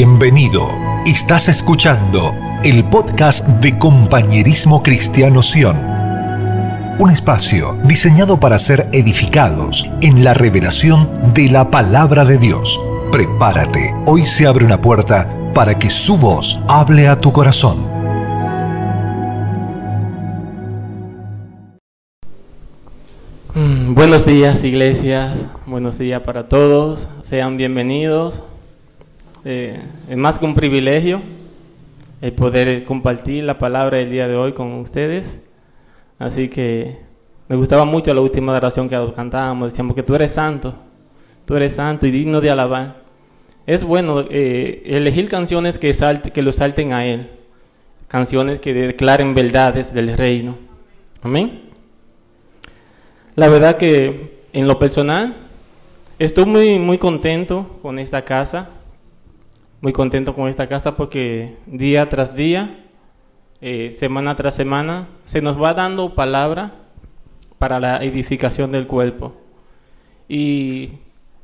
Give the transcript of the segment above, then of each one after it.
Bienvenido. Estás escuchando el podcast de Compañerismo Cristiano Sion. Un espacio diseñado para ser edificados en la revelación de la palabra de Dios. Prepárate, hoy se abre una puerta para que su voz hable a tu corazón. Mm, Buenos días, iglesias. Buenos días para todos. Sean bienvenidos. Eh, es más que un privilegio el poder compartir la palabra del día de hoy con ustedes. Así que me gustaba mucho la última oración que cantábamos. Decíamos que tú eres santo, tú eres santo y digno de alabar. Es bueno eh, elegir canciones que, salte, que lo salten a Él, canciones que declaren verdades del reino. Amén. La verdad que en lo personal estoy muy, muy contento con esta casa muy contento con esta casa porque día tras día, eh, semana tras semana, se nos va dando palabra para la edificación del cuerpo. Y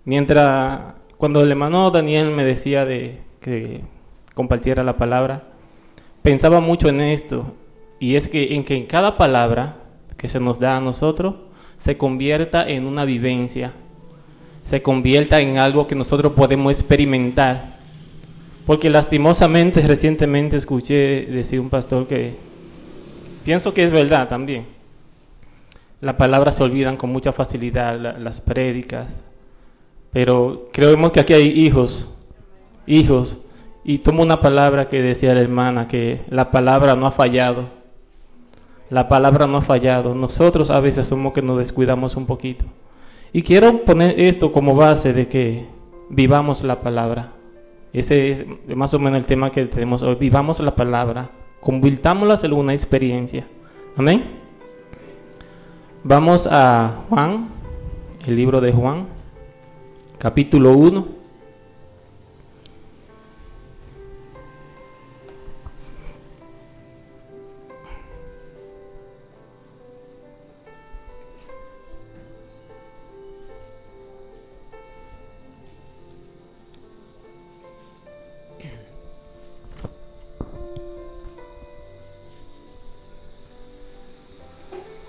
mientras, cuando el hermano Daniel me decía de que compartiera la palabra, pensaba mucho en esto, y es que en que en cada palabra que se nos da a nosotros, se convierta en una vivencia, se convierta en algo que nosotros podemos experimentar porque lastimosamente recientemente escuché decir un pastor que pienso que es verdad también. Las palabras se olvidan con mucha facilidad, la, las prédicas. Pero creemos que aquí hay hijos, hijos. Y tomo una palabra que decía la hermana, que la palabra no ha fallado. La palabra no ha fallado. Nosotros a veces somos que nos descuidamos un poquito. Y quiero poner esto como base de que vivamos la palabra. Ese es más o menos el tema que tenemos hoy. Vivamos la palabra, convirtámosla en una experiencia. Amén. Vamos a Juan, el libro de Juan, capítulo 1.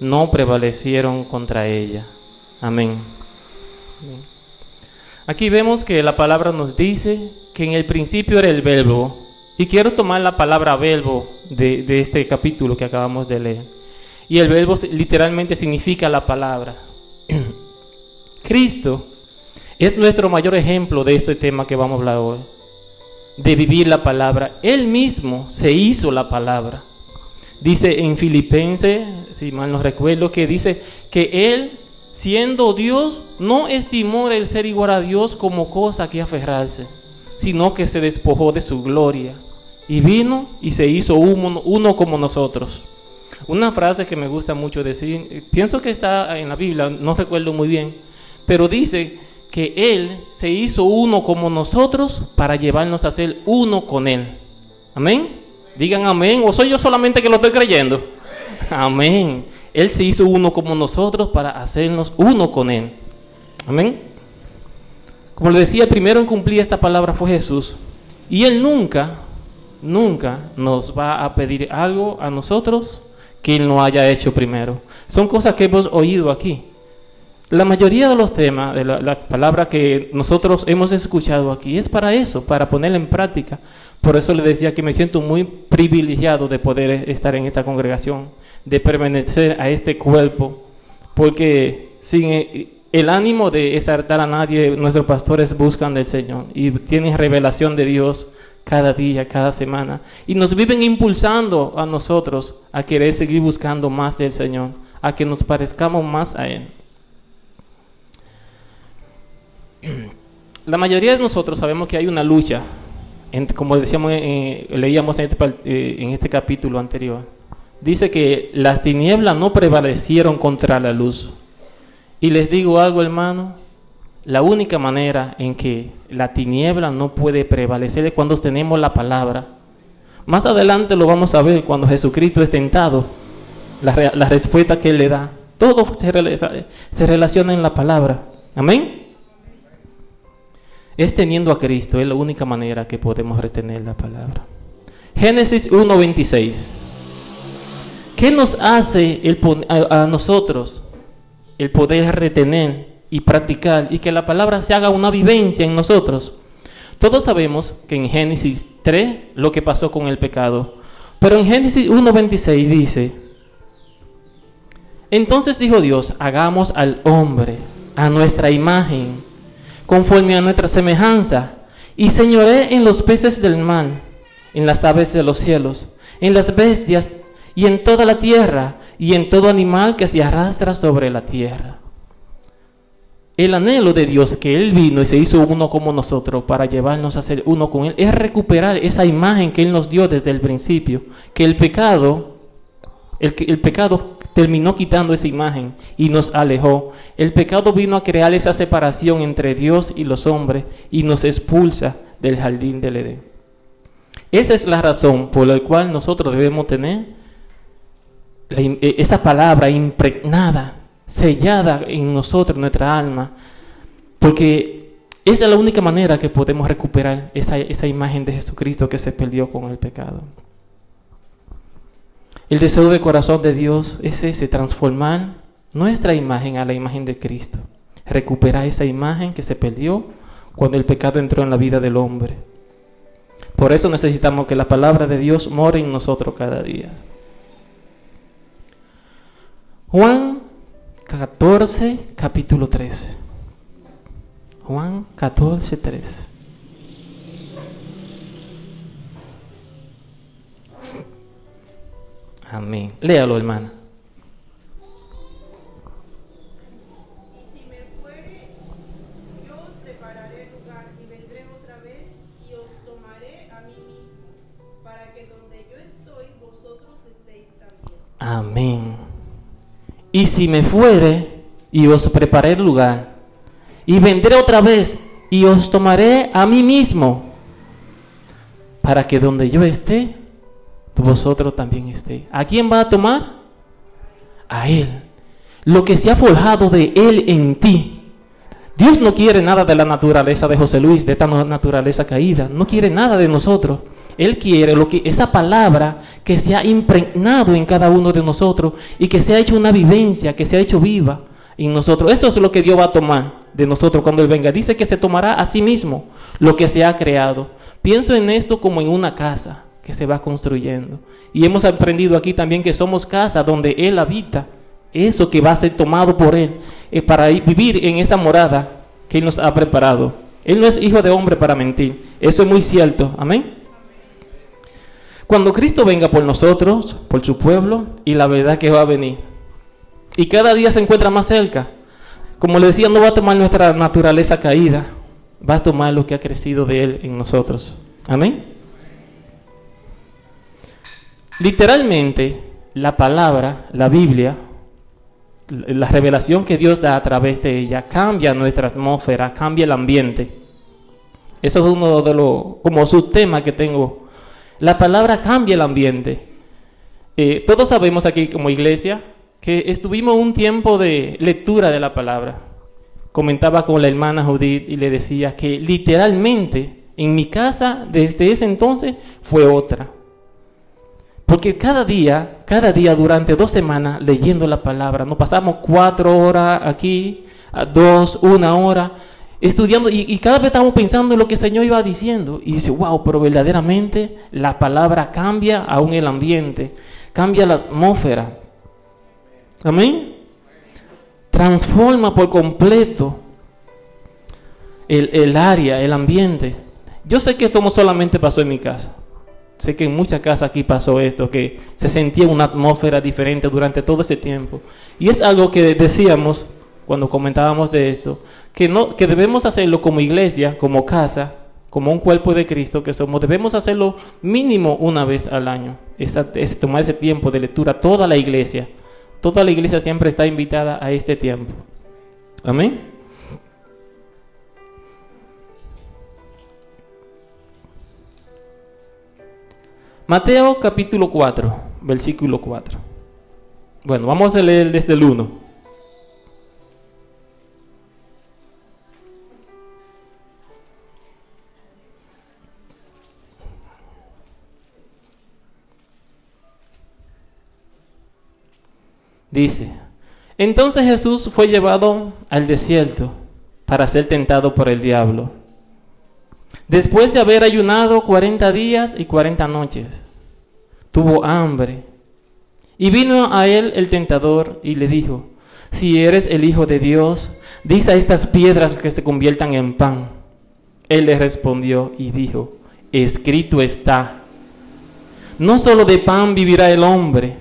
no prevalecieron contra ella. Amén. Aquí vemos que la palabra nos dice que en el principio era el verbo. Y quiero tomar la palabra verbo de, de este capítulo que acabamos de leer. Y el verbo literalmente significa la palabra. Cristo es nuestro mayor ejemplo de este tema que vamos a hablar hoy. De vivir la palabra. Él mismo se hizo la palabra. Dice en Filipenses, si mal no recuerdo, que dice que él, siendo Dios, no estimó el ser igual a Dios como cosa que aferrarse, sino que se despojó de su gloria y vino y se hizo uno, uno como nosotros. Una frase que me gusta mucho decir, pienso que está en la Biblia, no recuerdo muy bien, pero dice que Él se hizo uno como nosotros para llevarnos a ser uno con Él. Amén. Digan amén, o soy yo solamente que lo estoy creyendo. Amén. Él se hizo uno como nosotros para hacernos uno con Él. Amén. Como le decía, el primero en cumplir esta palabra fue Jesús. Y Él nunca, nunca nos va a pedir algo a nosotros que Él no haya hecho primero. Son cosas que hemos oído aquí. La mayoría de los temas, de la, la, palabra que nosotros hemos escuchado aquí, es para eso, para ponerla en práctica. Por eso le decía que me siento muy privilegiado de poder estar en esta congregación, de permanecer a este cuerpo, porque sin el ánimo de exaltar a nadie, nuestros pastores buscan del Señor y tienen revelación de Dios cada día, cada semana, y nos viven impulsando a nosotros a querer seguir buscando más del Señor, a que nos parezcamos más a Él. La mayoría de nosotros sabemos que hay una lucha como decíamos, eh, leíamos en este, eh, en este capítulo anterior, dice que las tinieblas no prevalecieron contra la luz. Y les digo algo, hermano, la única manera en que la tiniebla no puede prevalecer es cuando tenemos la palabra. Más adelante lo vamos a ver cuando Jesucristo es tentado, la, respuesta que Él le da. Todo se, se relaciona en la palabra. Amén. Es teniendo a Cristo, es la única manera que podemos retener la palabra. Génesis 1.26. ¿Qué nos hace el, a nosotros el poder retener y practicar y que la palabra se haga una vivencia en nosotros. Todos sabemos que en Génesis 3 lo que pasó con el pecado. Pero en Génesis 1.26 dice, entonces dijo Dios, hagamos al hombre a nuestra imagen, conforme a nuestra semejanza, y señoré en los peces del mar, en las aves de los cielos, en las bestias y en toda la tierra, y en todo animal que se arrastra sobre la tierra. El anhelo de Dios que Él vino y se hizo uno como nosotros para llevarnos a ser uno con Él es recuperar esa imagen que Él nos dio desde el principio. Que el pecado, el, el pecado terminó quitando esa imagen y nos alejó. El pecado vino a crear esa separación entre Dios y los hombres y nos expulsa del jardín del Edén. Esa es la razón por la cual nosotros debemos tener esa palabra impregnada sellada en nosotros, nuestra alma, porque esa es la única manera que podemos recuperar esa, esa imagen de Jesucristo que se perdió con el pecado. El deseo del corazón de Dios es ese, transformar nuestra imagen a la imagen de Cristo, recuperar esa imagen que se perdió cuando el pecado entró en la vida del hombre. Por eso necesitamos que la palabra de Dios more en nosotros cada día. Juan 14, capítulo 13. Juan 14, 3. Vosotros estéis también. Amén. Y si me fuere y os preparé el lugar, y vendré otra vez y os tomaré a mí mismo, para que donde yo esté, vosotros también estéis. ¿A quién va a tomar? A Él. Lo que se ha forjado de Él en ti. Dios no quiere nada de la naturaleza de José Luis, de esta naturaleza caída. No quiere nada de nosotros. Él quiere lo que esa palabra que se ha impregnado en cada uno de nosotros y que se ha hecho una vivencia, que se ha hecho viva en nosotros. Eso es lo que Dios va a tomar de nosotros cuando Él venga. Dice que se tomará a sí mismo lo que se ha creado. Pienso en esto como en una casa que se va construyendo. Y hemos aprendido aquí también que somos casa donde Él habita. Eso que va a ser tomado por Él es para vivir en esa morada que Él nos ha preparado. Él no es hijo de hombre para mentir. Eso es muy cierto. Amén. Cuando Cristo venga por nosotros, por su pueblo, y la verdad que va a venir. Y cada día se encuentra más cerca. Como le decía, no va a tomar nuestra naturaleza caída, va a tomar lo que ha crecido de Él en nosotros. Amén. Literalmente, la palabra, la Biblia, la revelación que Dios da a través de ella cambia nuestra atmósfera, cambia el ambiente. Eso es uno de los como subtemas que tengo la palabra cambia el ambiente. Eh, todos sabemos aquí como iglesia que estuvimos un tiempo de lectura de la palabra. Comentaba con la hermana Judith y le decía que literalmente en mi casa desde ese entonces fue otra. Porque cada día, cada día durante dos semanas leyendo la palabra, nos pasamos cuatro horas aquí, dos, una hora, estudiando y, cada vez estamos pensando en lo que el Señor iba diciendo y dice, wow, pero verdaderamente la palabra cambia aún el ambiente, cambia la atmósfera. Amén. Transforma por completo el, el área, el ambiente. Yo sé que esto no solamente pasó en mi casa. Sé que en muchas casas aquí pasó esto, que se sentía una atmósfera diferente durante todo ese tiempo. Y es algo que decíamos cuando comentábamos de esto, que, no, que debemos hacerlo como iglesia, como casa, como un cuerpo de Cristo que somos, debemos hacerlo mínimo una vez al año. Tomar ese tiempo de lectura, toda la iglesia. Toda la iglesia siempre está invitada a este tiempo. Amén. Mateo capítulo 4, versículo 4. Bueno, vamos a leer desde el 1. Dice, entonces Jesús fue llevado al desierto para ser tentado por el diablo. Después de haber ayunado 40 días y 40 noches, tuvo hambre. Y vino a él el tentador y le dijo, si eres el Hijo de Dios, dice a estas piedras que se conviertan en pan. Él le respondió y dijo, escrito está, no solo de pan vivirá el hombre,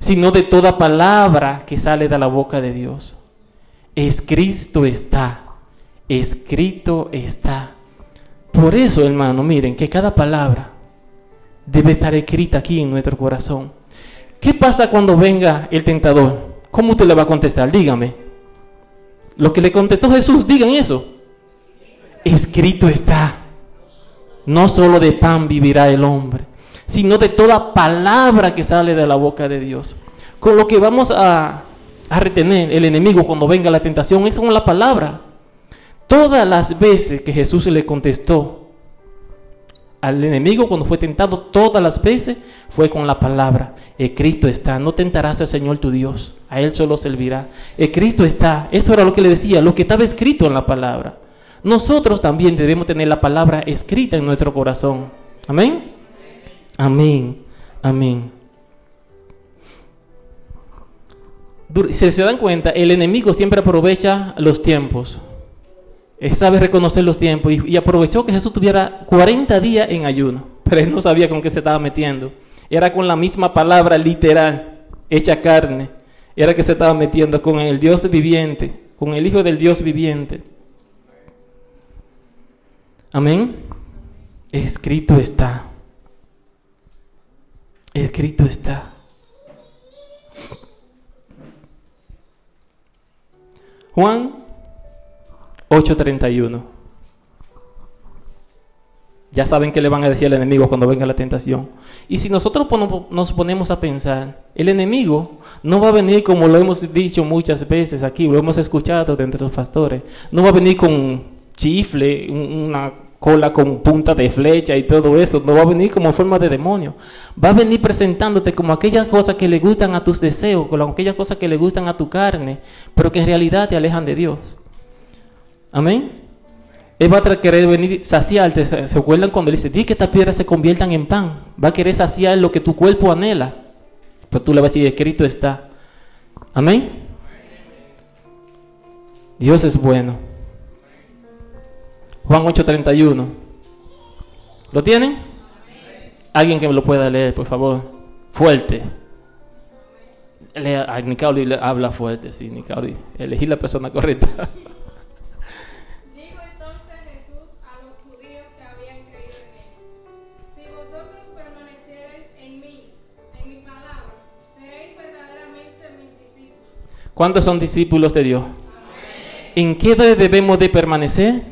sino de toda palabra que sale de la boca de Dios. Escrito está, escrito está. Por eso, hermano, miren que cada palabra debe estar escrita aquí en nuestro corazón. ¿Qué pasa cuando venga el tentador? ¿Cómo usted le va a contestar? Dígame. Lo que le contestó Jesús, digan eso. Escrito está. No solo de pan vivirá el hombre, sino de toda palabra que sale de la boca de Dios. Con lo que vamos a, a retener el enemigo cuando venga la tentación es con la palabra. Todas las veces que Jesús le contestó al enemigo cuando fue tentado, todas las veces fue con la palabra. El Cristo está, no tentarás al Señor tu Dios, a Él solo servirá. El Cristo está, eso era lo que le decía, lo que estaba escrito en la palabra. Nosotros también debemos tener la palabra escrita en nuestro corazón. Amén. Amén. Amén. Si se dan cuenta, el enemigo siempre aprovecha los tiempos. Él sabe reconocer los tiempos y, y aprovechó que Jesús tuviera 40 días en ayuno, pero él no sabía con qué se estaba metiendo. Era con la misma palabra literal, hecha carne. Era que se estaba metiendo con el Dios viviente, con el Hijo del Dios viviente. Amén. Escrito está. Escrito está. Juan 8:31. Ya saben qué le van a decir al enemigo cuando venga la tentación. Y si nosotros nos ponemos a pensar, el enemigo no va a venir como lo hemos dicho muchas veces aquí, lo hemos escuchado de entre los pastores, no va a venir con chifle, un- una cola con punta de flecha y todo eso, no va a venir como forma de demonio, va a venir presentándote como aquellas cosas que le gustan a tus deseos, como aquellas cosas que le gustan a tu carne, pero que en realidad te alejan de Dios. Amén. Él va a querer venir saciarte. ¿Se acuerdan cuando él dice, di que estas piedras se conviertan en pan? Va a querer saciar lo que tu cuerpo anhela. Pero tú le vas a decir, escrito está. Amén. Dios es bueno. Juan 8:31. ¿Lo tienen? Alguien que me lo pueda leer, por favor. Fuerte. Lea, le habla fuerte, sí, Nicauli. Elegí la persona correcta. ¿Cuántos son discípulos de Dios? ¿En qué debemos de permanecer?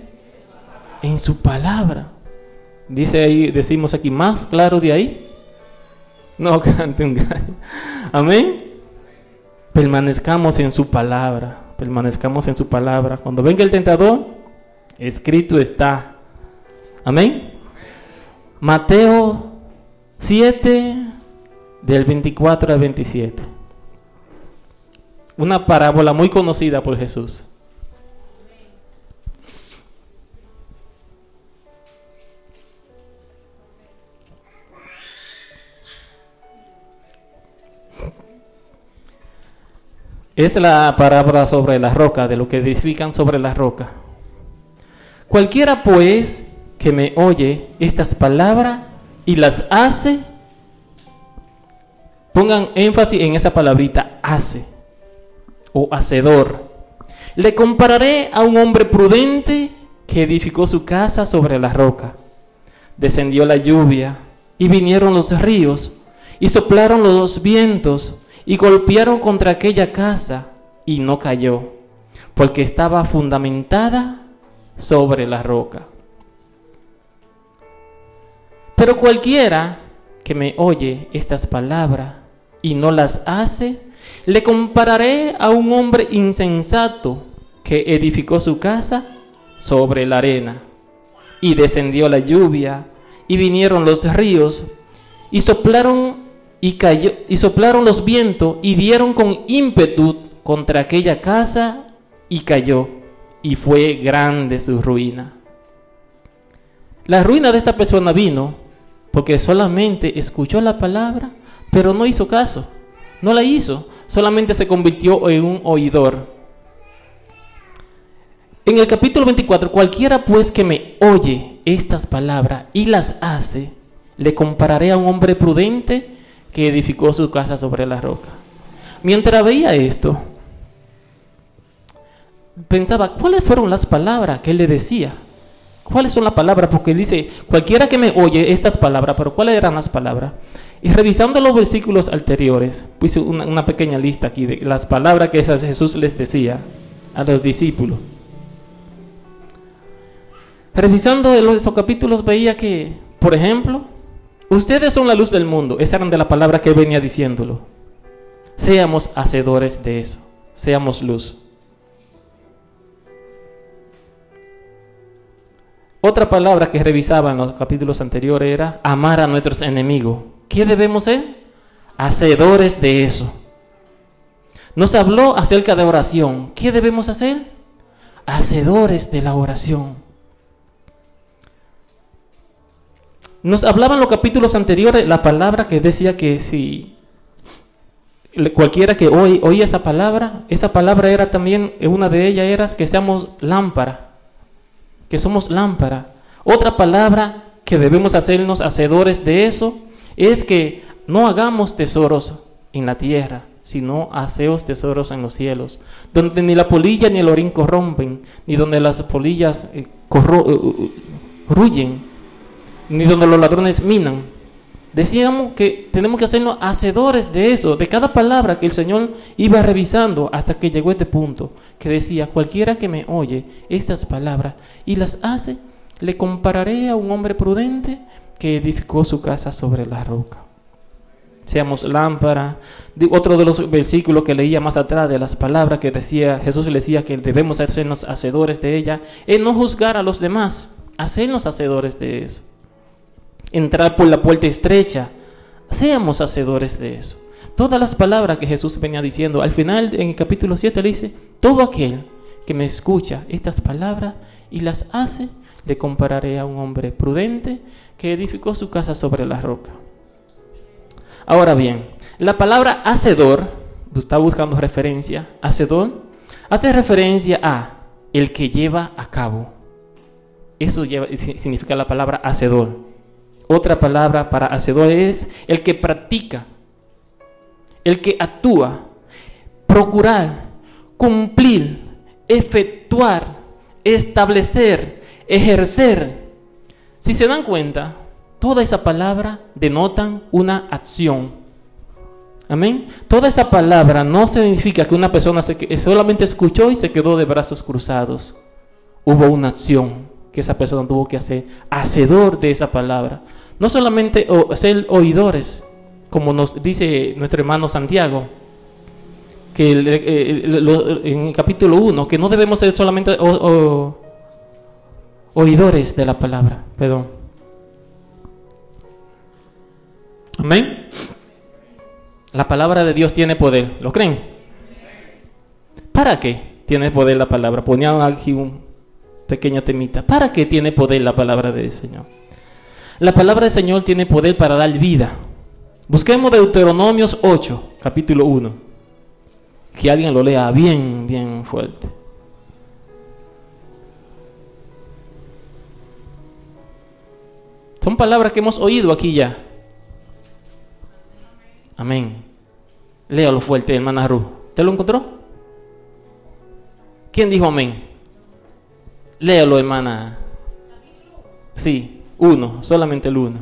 En su palabra. Dice ahí, decimos aquí, más claro de ahí. No cante un gallo. Amén. Permanezcamos en su palabra. Permanezcamos en su palabra. Cuando venga el tentador, escrito está. Amén. Mateo 7, del 24 al 27. Una parábola muy conocida por Jesús. Es la parábola sobre la roca, de lo que edifican sobre la roca. Cualquiera pues que me oye estas palabras y las hace, pongan énfasis en esa palabrita, hace o hacedor. Le compararé a un hombre prudente que edificó su casa sobre la roca. descendió la lluvia, y vinieron los ríos, y soplaron los vientos, y golpearon contra aquella casa, y no cayó, porque estaba fundamentada sobre la roca. Pero cualquiera que me oye estas palabras y no las hace, le compararé a un hombre insensato que edificó su casa sobre la arena. Y descendió la lluvia, y vinieron los ríos, y soplaron y cayó, y soplaron los vientos, y dieron con ímpetu contra aquella casa, y cayó, y fue grande su ruina. La ruina de esta persona vino porque solamente escuchó la palabra, pero no hizo caso, no la hizo, solamente se convirtió en un oidor. En el capítulo 24, cualquiera pues que me oye estas palabras y las hace, le compararé a un hombre prudente que edificó su casa sobre la roca. Mientras veía esto, pensaba, ¿cuáles fueron las palabras que él le decía? ¿Cuáles son las palabras? Porque él dice, cualquiera que me oye estas palabras, pero ¿cuáles eran las palabras? Y revisando los versículos anteriores, puse una, pequeña lista aquí de las palabras que Jesús les decía a los discípulos. Revisando estos capítulos veía que, por ejemplo, ustedes son la luz del mundo. Esa eran de la palabra que venía diciéndolo. Seamos hacedores de eso. Seamos luz. Otra palabra que revisaba en los capítulos anteriores era amar a nuestros enemigos. ¿Qué debemos ser? Hacedores de eso. Nos habló acerca de oración. ¿Qué debemos hacer? Hacedores de la oración. Nos hablaban los capítulos anteriores la palabra que decía que si cualquiera que hoy oía esa palabra, esa palabra era también, una de ellas era que seamos lámpara, que somos lámpara. Otra palabra que debemos hacernos hacedores de eso es que no hagamos tesoros en la tierra, sino haceos tesoros en los cielos, donde ni la polilla ni el orín corrompen, ni donde las polillas eh, corro, uh, ruyen, ni donde los ladrones minan. Decíamos que tenemos que hacernos hacedores de eso, de cada palabra que el Señor iba revisando hasta que llegó este punto, que decía, cualquiera que me oye estas palabras y las hace, le compararé a un hombre prudente que edificó su casa sobre la roca. Seamos lámpara. Otro de los versículos que leía más atrás de las palabras que decía, Jesús le decía que debemos hacernos hacedores de ella, es no juzgar a los demás, hacernos hacedores de eso entrar por la puerta estrecha. Seamos hacedores de eso. Todas las palabras que Jesús venía diciendo, al final en el capítulo 7 le dice, todo aquel que me escucha estas palabras y las hace, le compararé a un hombre prudente que edificó su casa sobre la roca. Ahora bien, la palabra hacedor, está buscando referencia, hacedor, hace referencia a el que lleva a cabo. Eso significa la palabra hacedor. Otra palabra para hacedor es el que practica, el que actúa, procurar, cumplir, efectuar, establecer, ejercer. Si se dan cuenta, toda esa palabra denotan una acción. Amén. Toda esa palabra no significa que una persona solamente escuchó y se quedó de brazos cruzados. Hubo una acción que esa persona tuvo que hacer, hacedor de esa palabra. No solamente ser oidores, como nos dice nuestro hermano Santiago, que en el capítulo 1, que no debemos ser solamente oidores de la palabra, perdón. Amén. La palabra de Dios tiene poder, ¿lo creen? ¿Para qué tiene poder la palabra? Ponía aquí un, pequeña temita. ¿Para qué tiene poder la palabra del Señor? La palabra del Señor tiene poder para dar vida. Busquemos Deuteronomios 8, capítulo 1. Que alguien lo lea bien, bien fuerte. Son palabras que hemos oído aquí ya. Amén. Léalo fuerte, hermana Ruth. ¿Te lo encontró? ¿Quién dijo amén? Léalo, hermana. Sí. Uno, solamente el uno.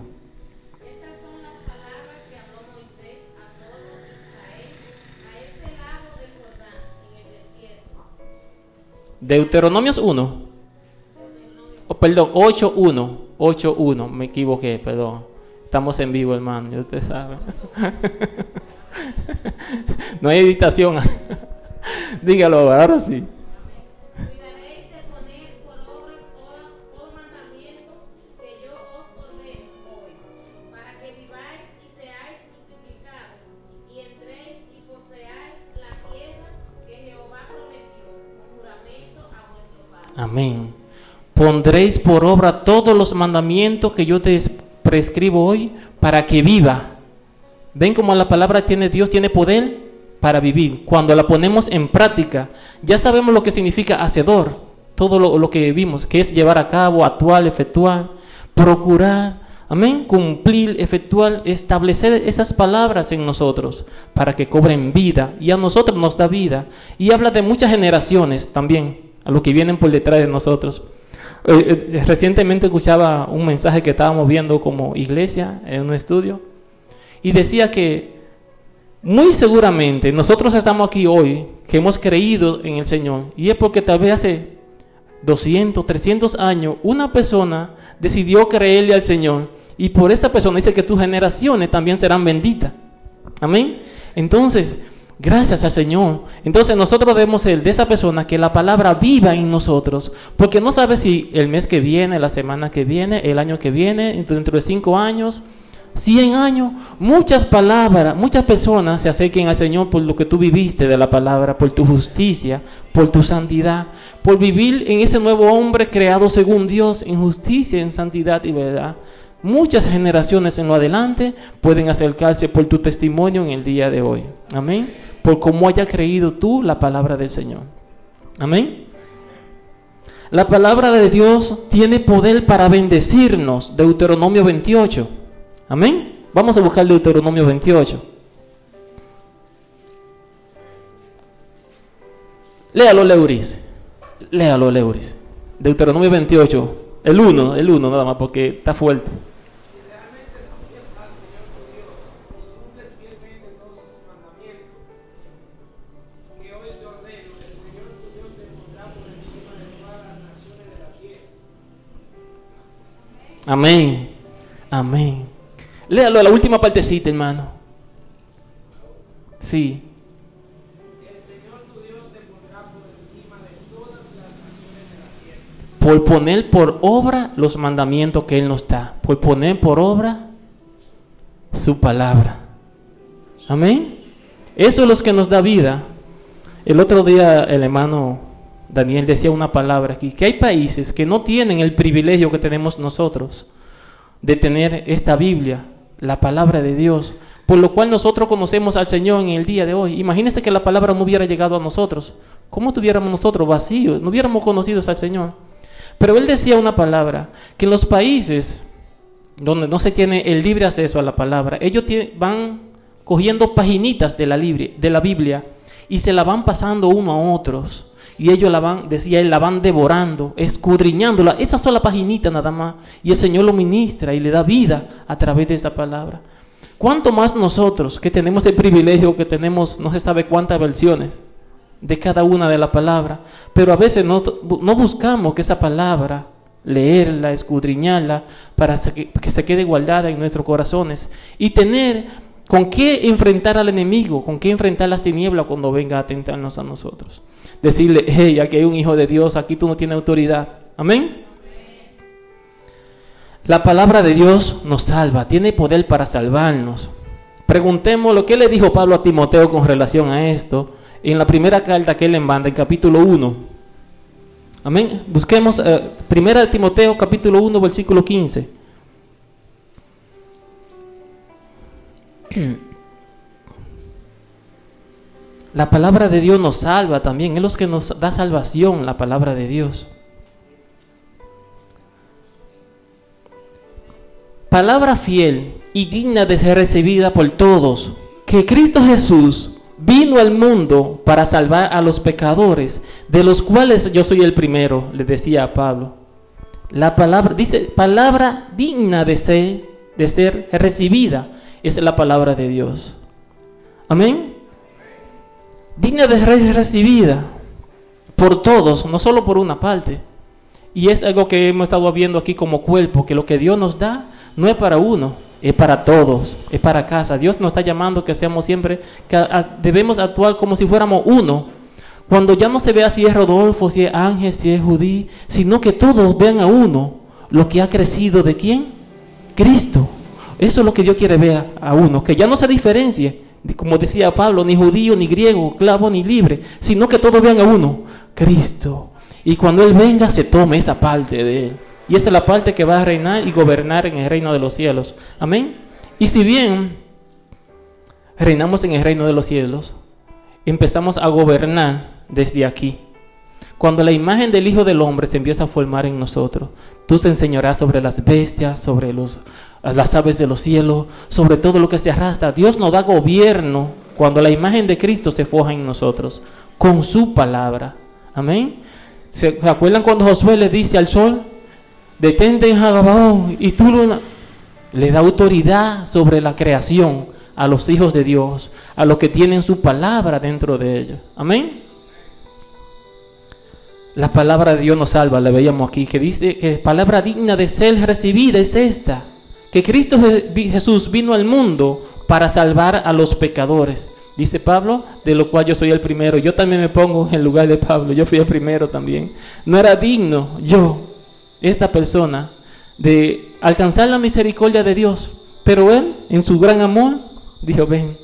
Deuteronomios 1. Oh, perdón, 8.1. 8.1. Me equivoqué, perdón. Estamos en vivo, hermano. Ya usted sabe. no hay editación. Dígalo, ahora sí. Amén. Pondréis por obra todos los mandamientos que yo te prescribo hoy para que viva. ¿Ven cómo la palabra tiene Dios tiene poder para vivir? Cuando la ponemos en práctica, ya sabemos lo que significa hacedor. Todo lo, que vimos, que es llevar a cabo, actuar, efectuar, procurar, amén, cumplir, efectuar, establecer esas palabras en nosotros para que cobren vida y a nosotros nos da vida. Y habla de muchas generaciones también, a los que vienen por detrás de nosotros. Eh, eh, recientemente escuchaba un mensaje que estábamos viendo como iglesia en un estudio y decía que muy seguramente nosotros estamos aquí hoy, que hemos creído en el Señor, y es porque tal vez hace 200, 300 años una persona decidió creerle al Señor y por esa persona dice que tus generaciones también serán benditas. Amén. Entonces, gracias al Señor. Entonces nosotros debemos ser de esa persona que la palabra viva en nosotros, porque no sabe si el mes que viene, la semana que viene, el año que viene, dentro de cinco años, 100 años, muchas palabras, muchas personas se acerquen al Señor por lo que tú viviste de la palabra, por tu justicia, por tu santidad, por vivir en ese nuevo hombre creado según Dios, en justicia, en santidad y verdad. Muchas generaciones en lo adelante pueden acercarse por tu testimonio en el día de hoy. Amén. Por cómo haya creído tú la palabra del Señor. Amén. La palabra de Dios tiene poder para bendecirnos. Deuteronomio 28. Amén. Vamos a buscar Deuteronomio 28. Léalo, Leuris. Léalo, Leuris. Deuteronomio 28. El 1, el 1 nada más, porque está fuerte. Amén. Amén. Léalo, la última partecita, hermano. Sí. El Señor tu Dios te por encima de todas las. Por poner por obra los mandamientos que Él nos da. Por poner por obra su palabra. Amén. Eso es lo que nos da vida. El otro día el hermano Daniel decía una palabra aquí, que hay países que no tienen el privilegio que tenemos nosotros de tener esta Biblia, la palabra de Dios, por lo cual nosotros conocemos al Señor en el día de hoy. Imagínese que la palabra no hubiera llegado a nosotros. ¿Cómo tuviéramos nosotros vacíos? No hubiéramos conocido al Señor. Pero él decía una palabra, que en los países donde no se tiene el libre acceso a la palabra, ellos van cogiendo paginitas de la, de la Biblia y se la van pasando uno a otros. Y ellos la van, decía él, la van devorando, escudriñándola. Esa sola paginita nada más. Y el Señor lo ministra y le da vida a través de esa palabra. ¿Cuánto más nosotros que tenemos el privilegio, que tenemos no se sabe cuántas versiones de cada una de la palabra, pero a veces no, no buscamos que esa palabra, leerla, escudriñarla, para que se quede guardada en nuestros corazones y tener con qué enfrentar al enemigo, con qué enfrentar las tinieblas cuando venga a tentarnos a nosotros. Decirle, hey, aquí hay un hijo de Dios, aquí tú no tienes autoridad. Amén. La palabra de Dios nos salva, tiene poder para salvarnos. Preguntemos lo que le dijo Pablo a Timoteo con relación a esto en la primera carta que él le manda, en capítulo 1. Amén. Busquemos eh, primera de Timoteo, capítulo 1, versículo 15. La palabra de Dios nos salva también, es lo que nos da salvación, la palabra de Dios. Palabra fiel y digna de ser recibida por todos, que Cristo Jesús vino al mundo para salvar a los pecadores, de los cuales yo soy el primero, le decía a Pablo. La palabra, dice, palabra digna de ser, de ser recibida, es la palabra de Dios. Amén. Digna de ser recibida por todos, no solo por una parte. Y es algo que hemos estado viendo aquí como cuerpo, que lo que Dios nos da no es para uno, es para todos, es para casa. Dios nos está llamando que seamos siempre, que debemos actuar como si fuéramos uno. Cuando ya no se vea si es Rodolfo, si es Ángel, si es Judí, sino que todos vean a uno lo que ha crecido de quién? Cristo. Eso es lo que Dios quiere ver a uno, que ya no se diferencie, como decía Pablo, ni judío, ni griego, clavo, ni libre, sino que todos vean a uno, Cristo. Y cuando Él venga, se tome esa parte de Él. Y esa es la parte que va a reinar y gobernar en el reino de los cielos. Amén. Y si bien reinamos en el reino de los cielos, empezamos a gobernar desde aquí. Cuando la imagen del Hijo del Hombre se empieza a formar en nosotros, tú te enseñarás sobre las bestias, sobre los, las aves de los cielos, sobre todo lo que se arrastra. Dios nos da gobierno cuando la imagen de Cristo se forja en nosotros, con su palabra. Amén. ¿Se acuerdan cuando Josué le dice al sol, detente en Jagabaón y tú? Le da autoridad sobre la creación a los hijos de Dios, a los que tienen su palabra dentro de ellos. Amén. La palabra de Dios nos salva, la veíamos aquí, que dice que palabra digna de ser recibida es esta, que Cristo Jesús vino al mundo para salvar a los pecadores. Dice Pablo, de lo cual yo soy el primero. Yo también me pongo en lugar de Pablo, yo fui el primero también. No era digno yo, esta persona, de alcanzar la misericordia de Dios, pero Él, en su gran amor, dijo, ven,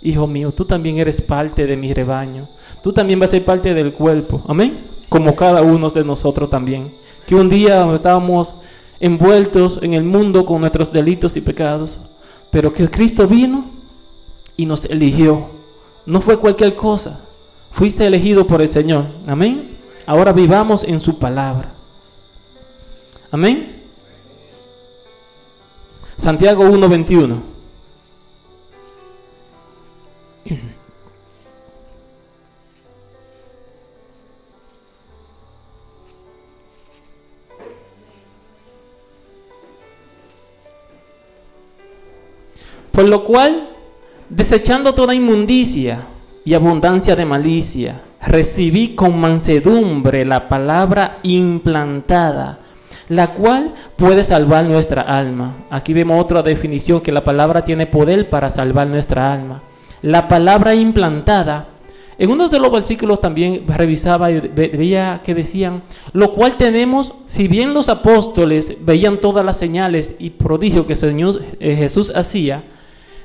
hijo mío, tú también eres parte de mi rebaño, tú también vas a ser parte del cuerpo, amén, como cada uno de nosotros también, que un día estábamos envueltos en el mundo con nuestros delitos y pecados, pero que Cristo vino y nos eligió, no fue cualquier cosa, fuiste elegido por el Señor, amén, ahora vivamos en su palabra, amén. Santiago 1:21. Por lo cual, desechando toda inmundicia y abundancia de malicia, recibí con mansedumbre la palabra implantada, la cual puede salvar nuestra alma. Aquí vemos otra definición que la palabra tiene poder para salvar nuestra alma. La palabra implantada, en uno de los versículos también revisaba y ve- veía que decían, lo cual tenemos, si bien los apóstoles veían todas las señales y prodigios que Señor eh, Jesús hacía,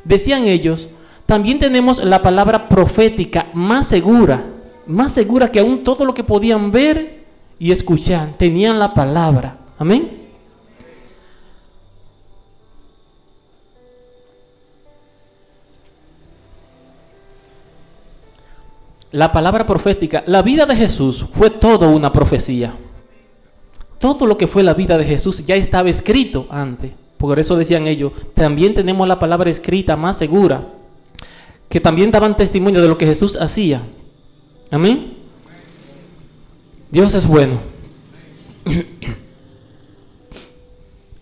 decían ellos, también tenemos la palabra profética más segura, más segura que aún todo lo que podían ver y escuchar, tenían la palabra. Amén. La palabra profética, la vida de Jesús fue todo una profecía. Todo lo que fue la vida de Jesús ya estaba escrito antes. Por eso decían ellos, también tenemos la palabra escrita más segura, que también daban testimonio de lo que Jesús hacía. Amén. Dios es bueno.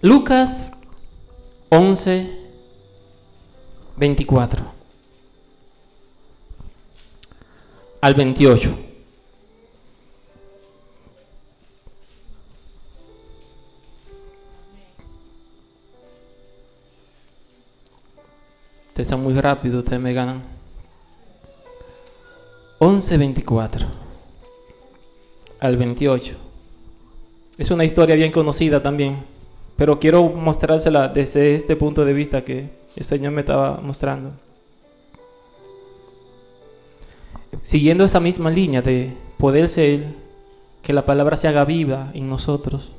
Lucas 11, 24 al 28. Ustedes son muy rápidos, ustedes me ganan. 11, 24 al 28. Es una historia bien conocida también, pero quiero mostrársela desde este punto de vista que el Señor me estaba mostrando. Siguiendo esa misma línea de poder ser que la palabra se haga viva en nosotros.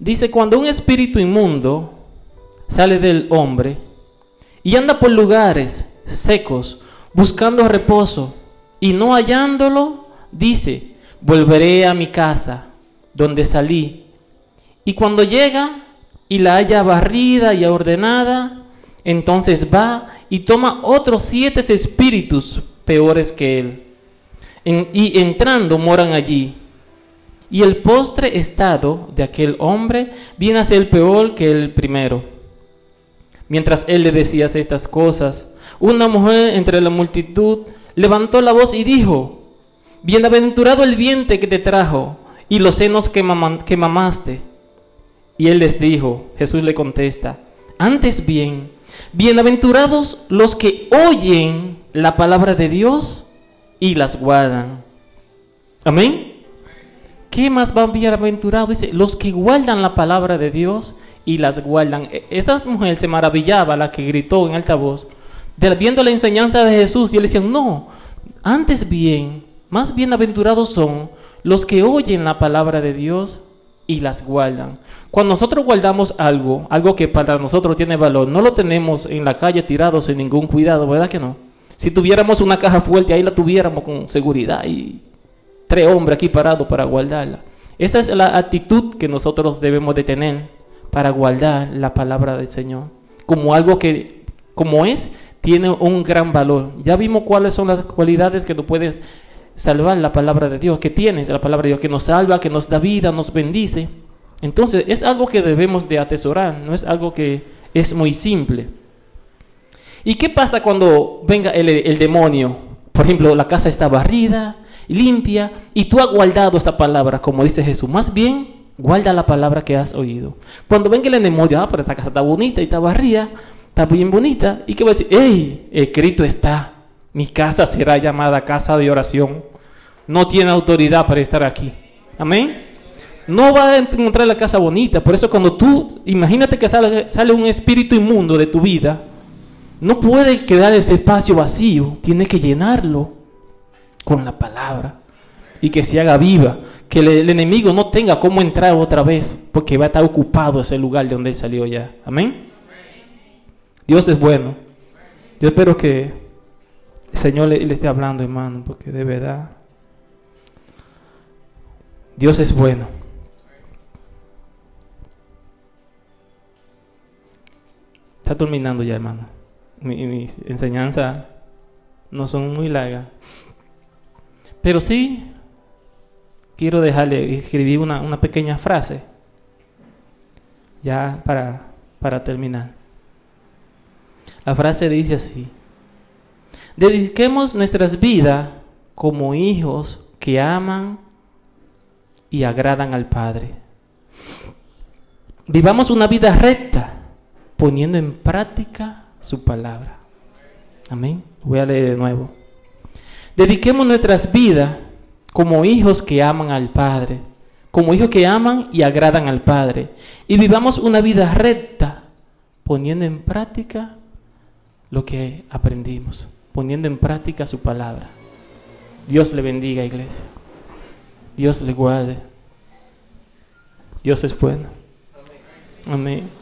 Dice, cuando un espíritu inmundo sale del hombre y anda por lugares secos buscando reposo y no hallándolo, dice, volveré a mi casa donde salí. Y cuando llega y la haya barrida y ordenada, entonces va y toma otros siete espíritus peores que él. Y entrando moran allí. y el postre estado de aquel hombre viene a ser peor que el primero. Mientras él le decía estas cosas, una mujer entre la multitud levantó la voz y dijo, Bienaventurado el vientre que te trajo y los senos que, que mamaste. Y él les dijo, Jesús le contesta, antes bien, bienaventurados los que oyen la palabra de Dios y las guardan. Amén. ¿Qué más van bienaventurados? Dice, los que guardan la palabra de Dios y las guardan. E, esta mujer se maravillaba, la que gritó en alta voz, viendo la enseñanza de Jesús, y él decía, no, antes bien, más bienaventurados son los que oyen la palabra de Dios y las guardan. Cuando nosotros guardamos algo, algo que para nosotros tiene valor, no lo tenemos en la calle tirado sin ningún cuidado, ¿verdad que no? Si tuviéramos una caja fuerte, ahí la tuviéramos con seguridad y tres hombres aquí parados para guardarla. Esa es la actitud que nosotros debemos de tener para guardar la palabra del Señor. Como algo que, como es, tiene un gran valor. Ya vimos cuáles son las cualidades que tú puedes salvar la palabra de Dios, que tienes la palabra de Dios, que nos salva, que nos da vida, nos bendice. Entonces es algo que debemos de atesorar, no es algo que es muy simple. ¿Y qué pasa cuando venga el, el demonio? Por ejemplo, la casa está barrida, limpia, y tú has guardado esa palabra, como dice Jesús. Más bien, guarda la palabra que has oído. Cuando venga el demonio, ah, pero esta casa está bonita y está barrida, está bien bonita, ¿y qué va a decir? ¡Ey! Escrito está, mi casa será llamada casa de oración. No tiene autoridad para estar aquí. Amén. No va a encontrar la casa bonita. Por eso cuando tú, imagínate que sale, sale un espíritu inmundo de tu vida, no puede quedar ese espacio vacío, tiene que llenarlo con la palabra y que se haga viva, que el, enemigo no tenga cómo entrar otra vez, porque va a estar ocupado ese lugar de donde él salió ya. Amén. Dios es bueno. Yo espero que el Señor le, esté hablando, hermano, porque de verdad Dios es bueno. Está terminando ya, hermano mis enseñanzas no son muy largas. Pero sí quiero dejarle escribir una, una pequeña frase ya para, para terminar. La frase dice así. Dediquemos nuestras vidas como hijos que aman y agradan al Padre. Vivamos una vida recta, poniendo en práctica su palabra. Amén. Voy a leer de nuevo. Dediquemos nuestras vidas como hijos que aman al Padre, como hijos que aman y agradan al Padre, y vivamos una vida recta, poniendo en práctica lo que aprendimos, poniendo en práctica su palabra. Dios le bendiga, iglesia. Dios le guarde. Dios es bueno. Amén.